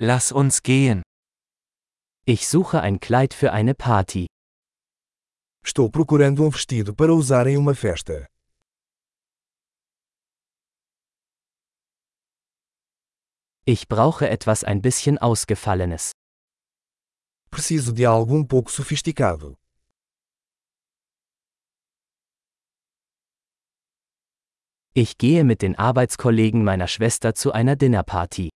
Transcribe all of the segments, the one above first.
Lass uns gehen. Ich suche ein Kleid für eine Party. Estou procurando um vestido para usar em uma festa. Ich brauche etwas ein bisschen Ausgefallenes. Preciso de algo um pouco sofisticado. Ich gehe mit den Arbeitskollegen meiner Schwester zu einer Dinnerparty.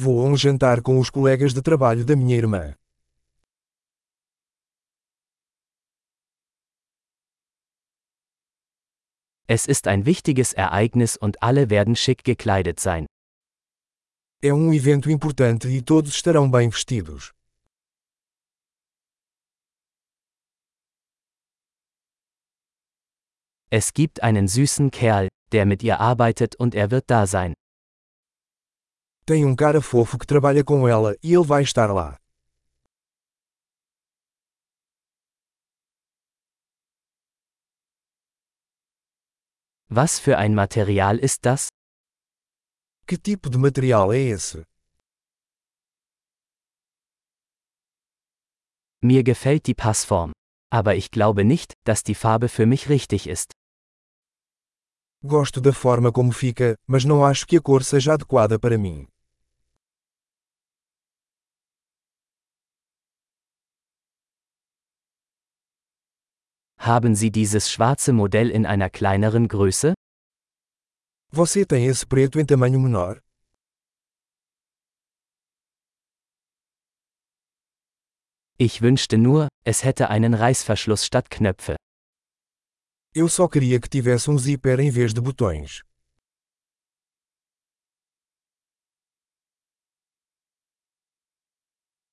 Vou a um jantar com os colegas de trabalho da minha irmã. Es ist ein wichtiges Ereignis und alle werden schick gekleidet sein. É um evento importante e todos estarão bem vestidos. Es gibt einen süßen Kerl, der mit ihr arbeitet und er wird da sein. Tem um cara fofo que trabalha com ela e ele vai estar lá. Was für ein Material ist das? Que tipo de material é esse? Mir gefällt die Passform. Aber ich glaube nicht, dass die Farbe für mich richtig ist. Gosto da forma como fica, mas não acho que a cor seja adequada para mim. Haben Sie dieses schwarze Modell in einer kleineren Größe? Você tem esse preto em tamanho menor? Ich wünschte nur, es hätte einen Reißverschluss statt Knöpfe. Eu só queria que tivesse um zíper em vez de botões.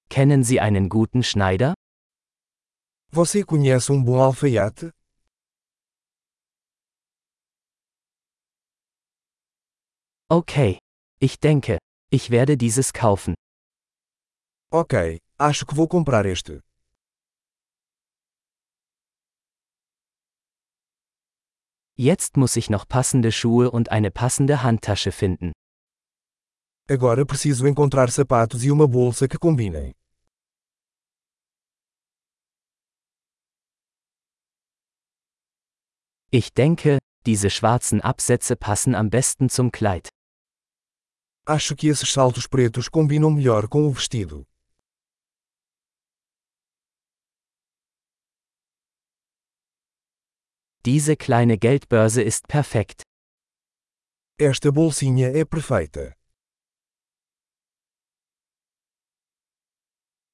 Kennen Sie einen guten Schneider? Você conhece um bom alfaiate? Okay. Ich denke, ich werde dieses kaufen. Ok, acho que vou comprar este. Jetzt muss ich noch passende Schuhe und eine passende Handtasche finden. Agora preciso encontrar sapatos e uma bolsa que combinem. Ich denke, diese schwarzen Absätze passen am besten zum Kleid. Acho que esses saltos pretos combinam melhor com o vestido. Diese kleine Geldbörse ist perfekt. Esta bolsinha é perfeita.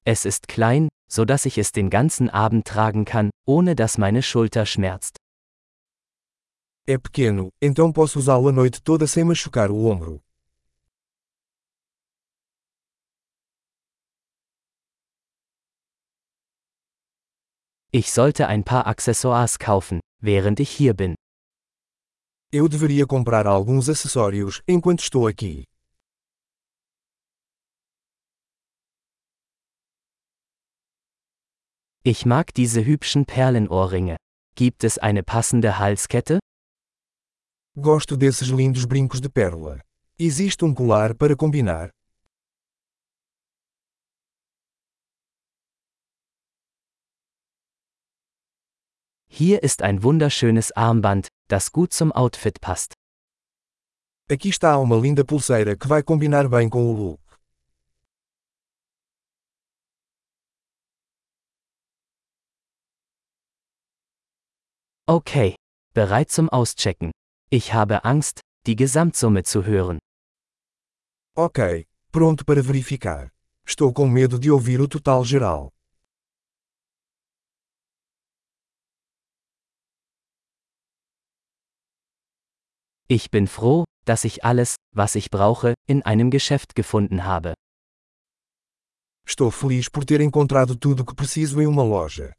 Es ist klein, so dass ich es den ganzen Abend tragen kann, ohne dass meine Schulter schmerzt. É pequeno, então posso usá-lo a noite toda sem machucar o ombro. Ich sollte ein paar Accessoires kaufen, während ich hier bin. Eu deveria comprar alguns acessórios enquanto estou aqui. Ich mag diese hübschen Perlenohrringe. Gibt es eine passende Halskette? Gosto desses lindos brincos de pérola. Existe um colar para combinar? Hier ist ein wunderschönes Armband, das gut zum Outfit passt. Aqui está uma linda pulseira que vai combinar bem com o look. Okay. Bereit zum Auschecken. Ich habe Angst, die Gesamtsumme zu hören. Ok, pronto para verificar. Estou com medo de ouvir o total geral. Ich bin froh, dass ich alles, was ich brauche, in einem Geschäft gefunden habe. Estou feliz por ter encontrado tudo o que preciso em uma loja.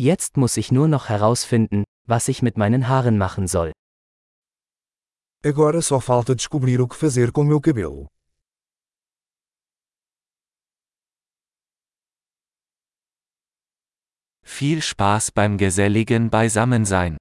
Jetzt muss ich nur noch herausfinden, was ich mit meinen Haaren machen soll. Agora só falta descobrir o que fazer com meu cabelo. Viel Spaß beim geselligen Beisammensein.